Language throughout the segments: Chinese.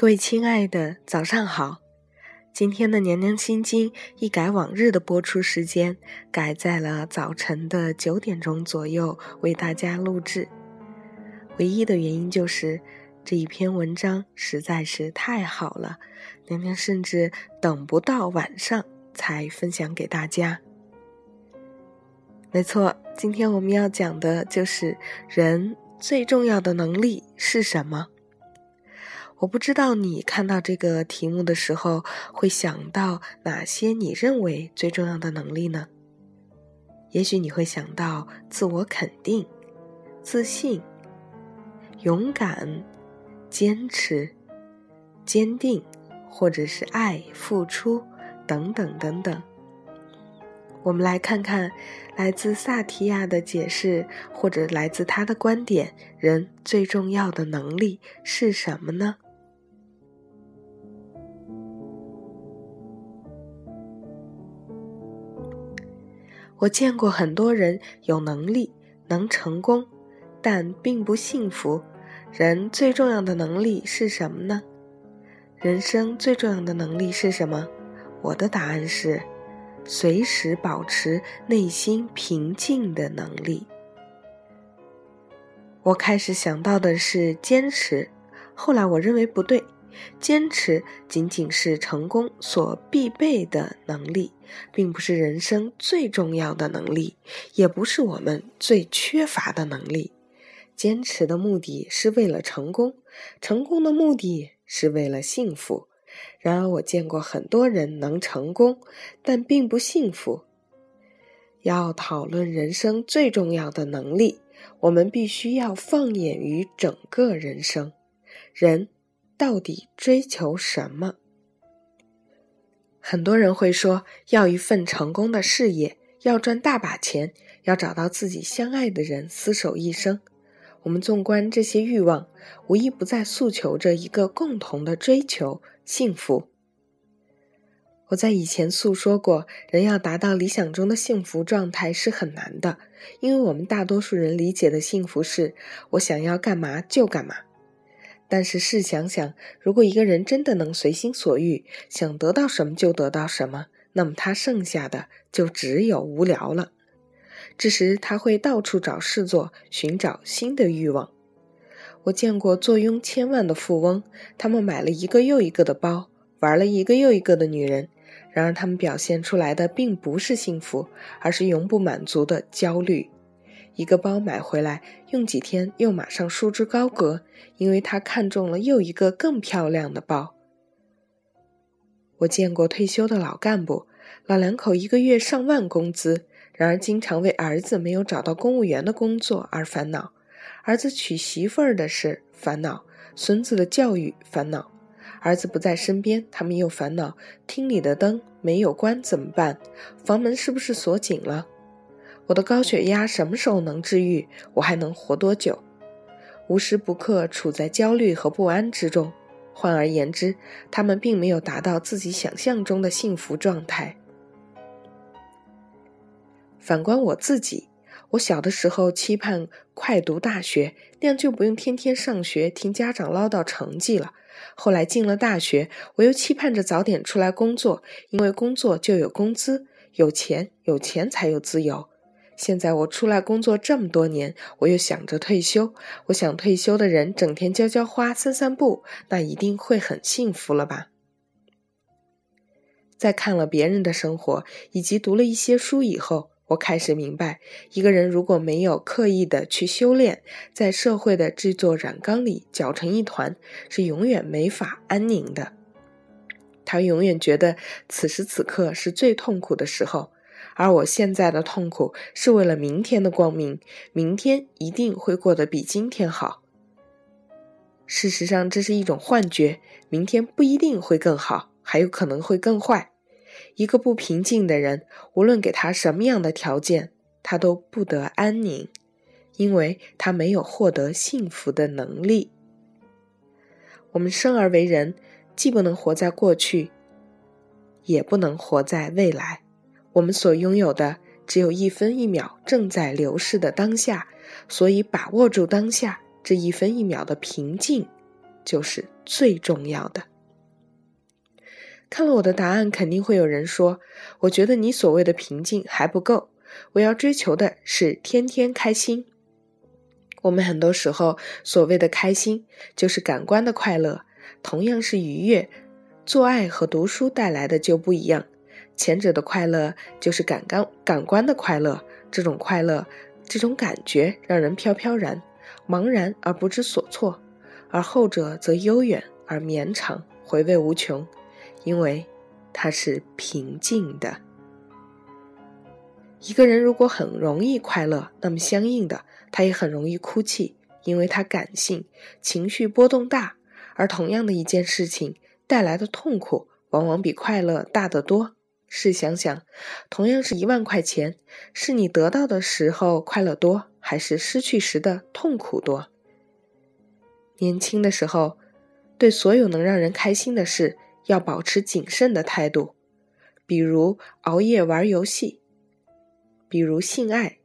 各位亲爱的，早上好！今天的《娘娘心经》一改往日的播出时间，改在了早晨的九点钟左右为大家录制。唯一的原因就是这一篇文章实在是太好了，娘娘甚至等不到晚上才分享给大家。没错，今天我们要讲的就是人最重要的能力是什么。我不知道你看到这个题目的时候会想到哪些你认为最重要的能力呢？也许你会想到自我肯定、自信、勇敢、坚持、坚定，或者是爱、付出等等等等。我们来看看来自萨提亚的解释，或者来自他的观点，人最重要的能力是什么呢？我见过很多人有能力能成功，但并不幸福。人最重要的能力是什么呢？人生最重要的能力是什么？我的答案是，随时保持内心平静的能力。我开始想到的是坚持，后来我认为不对。坚持仅仅是成功所必备的能力，并不是人生最重要的能力，也不是我们最缺乏的能力。坚持的目的是为了成功，成功的目的是为了幸福。然而，我见过很多人能成功，但并不幸福。要讨论人生最重要的能力，我们必须要放眼于整个人生，人。到底追求什么？很多人会说要一份成功的事业，要赚大把钱，要找到自己相爱的人厮守一生。我们纵观这些欲望，无一不在诉求着一个共同的追求——幸福。我在以前诉说过，人要达到理想中的幸福状态是很难的，因为我们大多数人理解的幸福是我想要干嘛就干嘛。但是试想想，如果一个人真的能随心所欲，想得到什么就得到什么，那么他剩下的就只有无聊了。这时他会到处找事做，寻找新的欲望。我见过坐拥千万的富翁，他们买了一个又一个的包，玩了一个又一个的女人，然而他们表现出来的并不是幸福，而是永不满足的焦虑。一个包买回来，用几天又马上束之高阁，因为他看中了又一个更漂亮的包。我见过退休的老干部，老两口一个月上万工资，然而经常为儿子没有找到公务员的工作而烦恼，儿子娶媳妇儿的事烦恼，孙子的教育烦恼，儿子不在身边，他们又烦恼厅里的灯没有关怎么办，房门是不是锁紧了？我的高血压什么时候能治愈？我还能活多久？无时不刻处在焦虑和不安之中。换而言之，他们并没有达到自己想象中的幸福状态。反观我自己，我小的时候期盼快读大学，那样就不用天天上学听家长唠叨成绩了。后来进了大学，我又期盼着早点出来工作，因为工作就有工资，有钱，有钱才有自由。现在我出来工作这么多年，我又想着退休。我想退休的人整天浇浇花、散散步，那一定会很幸福了吧？在看了别人的生活以及读了一些书以后，我开始明白，一个人如果没有刻意的去修炼，在社会的这座染缸里搅成一团，是永远没法安宁的。他永远觉得此时此刻是最痛苦的时候。而我现在的痛苦是为了明天的光明，明天一定会过得比今天好。事实上，这是一种幻觉，明天不一定会更好，还有可能会更坏。一个不平静的人，无论给他什么样的条件，他都不得安宁，因为他没有获得幸福的能力。我们生而为人，既不能活在过去，也不能活在未来。我们所拥有的只有一分一秒正在流逝的当下，所以把握住当下这一分一秒的平静就是最重要的。看了我的答案，肯定会有人说：“我觉得你所谓的平静还不够，我要追求的是天天开心。”我们很多时候所谓的开心，就是感官的快乐，同样是愉悦。做爱和读书带来的就不一样，前者的快乐就是感官感官的快乐，这种快乐，这种感觉让人飘飘然、茫然而不知所措；而后者则悠远而绵长、回味无穷，因为它是平静的。一个人如果很容易快乐，那么相应的。他也很容易哭泣，因为他感性，情绪波动大。而同样的一件事情带来的痛苦，往往比快乐大得多。试想想，同样是一万块钱，是你得到的时候快乐多，还是失去时的痛苦多？年轻的时候，对所有能让人开心的事，要保持谨慎的态度，比如熬夜玩游戏，比如性爱。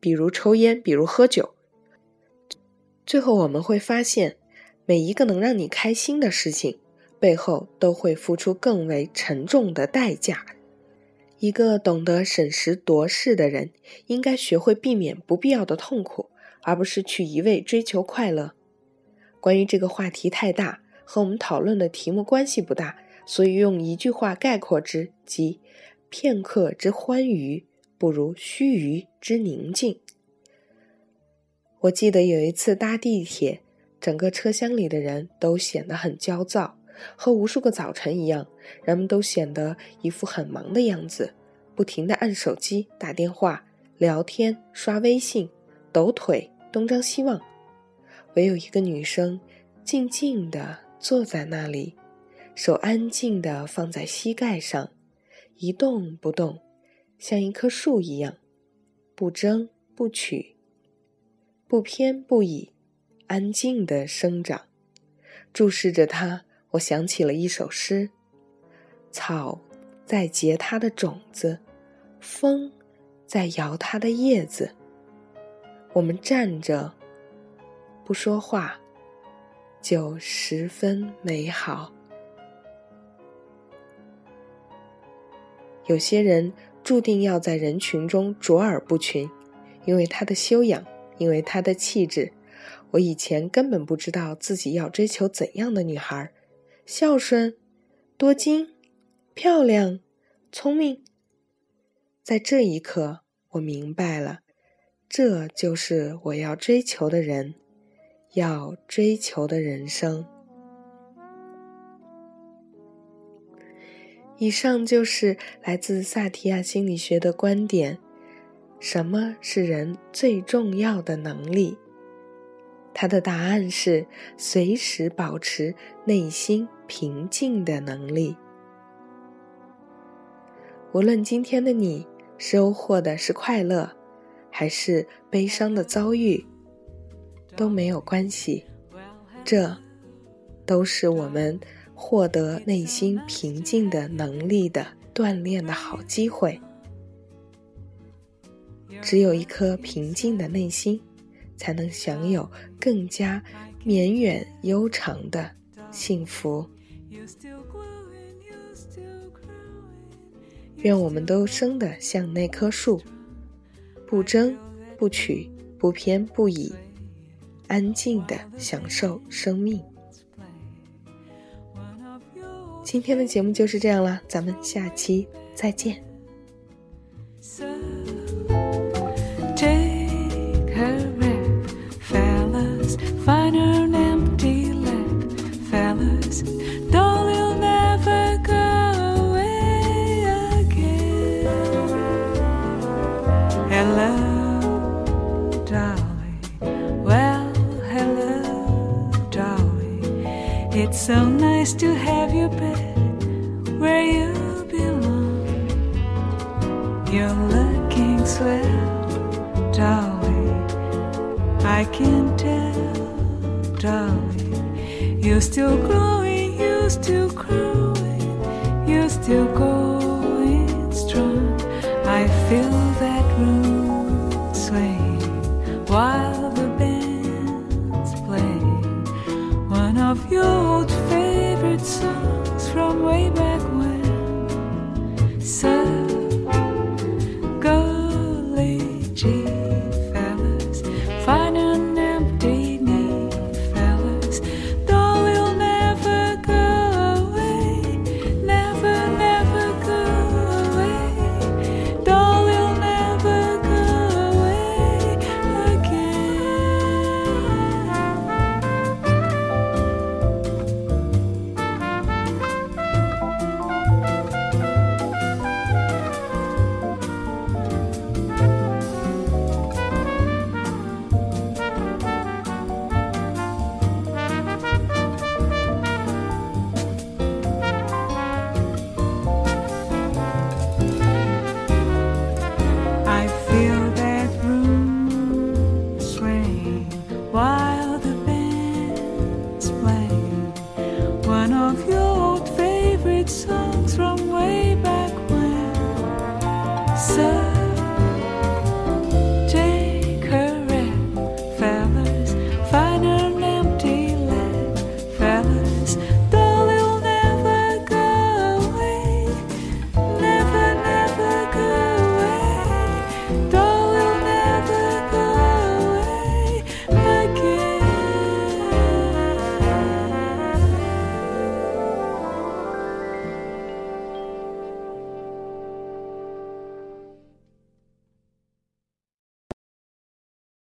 比如抽烟，比如喝酒。最后我们会发现，每一个能让你开心的事情，背后都会付出更为沉重的代价。一个懂得审时度势的人，应该学会避免不必要的痛苦，而不是去一味追求快乐。关于这个话题太大，和我们讨论的题目关系不大，所以用一句话概括之，即片刻之欢愉。不如须臾之宁静。我记得有一次搭地铁，整个车厢里的人都显得很焦躁，和无数个早晨一样，人们都显得一副很忙的样子，不停地按手机、打电话、聊天、刷微信、抖腿、东张西望。唯有一个女生静静地坐在那里，手安静地放在膝盖上，一动不动。像一棵树一样，不争不取，不偏不倚，安静的生长。注视着它，我想起了一首诗：草在结它的种子，风在摇它的叶子。我们站着，不说话，就十分美好。有些人。注定要在人群中卓尔不群，因为他的修养，因为他的气质。我以前根本不知道自己要追求怎样的女孩：孝顺、多金、漂亮、聪明。在这一刻，我明白了，这就是我要追求的人，要追求的人生。以上就是来自萨提亚心理学的观点。什么是人最重要的能力？他的答案是随时保持内心平静的能力。无论今天的你收获的是快乐，还是悲伤的遭遇，都没有关系。这，都是我们。获得内心平静的能力的锻炼的好机会。只有一颗平静的内心，才能享有更加绵远悠长的幸福。愿我们都生得像那棵树，不争不取，不偏不倚，安静的享受生命。今天的节目就是这样了，咱们下期再见。So nice to have you back where you belong. You're looking swell, darling. I can tell, darling. You're still growing, you're still growing, you're still going strong. I feel that room way back